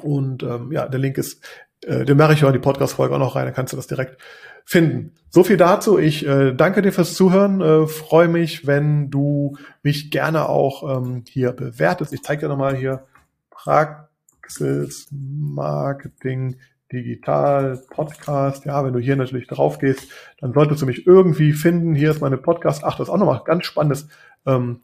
Und ähm, ja, der Link ist, äh, den mache ich in die Podcast-Folge auch noch rein, da kannst du das direkt finden. So viel dazu. Ich äh, danke dir fürs Zuhören. Äh, Freue mich, wenn du mich gerne auch ähm, hier bewertest. Ich zeige dir nochmal hier Praxis Marketing Digital Podcast. Ja, wenn du hier natürlich drauf gehst, dann solltest du mich irgendwie finden. Hier ist meine Podcast. Ach, das ist auch nochmal ganz spannendes ähm,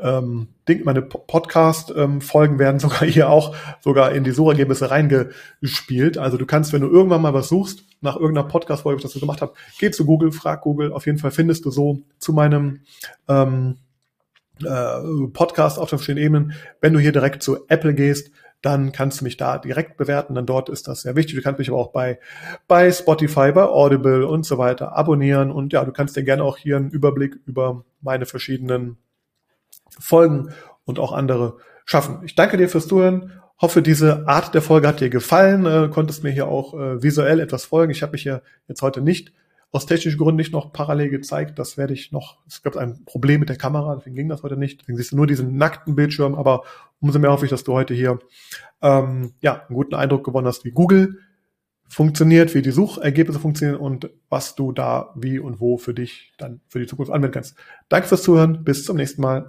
ähm, Ding, meine Podcast-Folgen ähm, werden (laughs) sogar hier auch sogar in die Suchergebnisse reingespielt. Also du kannst, wenn du irgendwann mal was suchst, nach irgendeiner Podcast-Folge, das du gemacht habe, geh zu Google, frag Google. Auf jeden Fall findest du so zu meinem ähm, äh, Podcast auf den verschiedenen Ebenen. Wenn du hier direkt zu Apple gehst, dann kannst du mich da direkt bewerten, dann dort ist das sehr wichtig. Du kannst mich aber auch bei, bei Spotify, bei Audible und so weiter abonnieren und ja, du kannst dir gerne auch hier einen Überblick über meine verschiedenen Folgen und auch andere schaffen. Ich danke dir fürs Zuhören. Hoffe, diese Art der Folge hat dir gefallen. Äh, konntest mir hier auch äh, visuell etwas folgen. Ich habe mich hier jetzt heute nicht aus technischen Gründen nicht noch parallel gezeigt. Das werde ich noch. Es gab ein Problem mit der Kamera, deswegen ging das heute nicht. Deswegen siehst du nur diesen nackten Bildschirm. Aber umso mehr hoffe ich, dass du heute hier ähm, ja einen guten Eindruck gewonnen hast, wie Google funktioniert, wie die Suchergebnisse funktionieren und was du da wie und wo für dich dann für die Zukunft anwenden kannst. Danke fürs Zuhören. Bis zum nächsten Mal.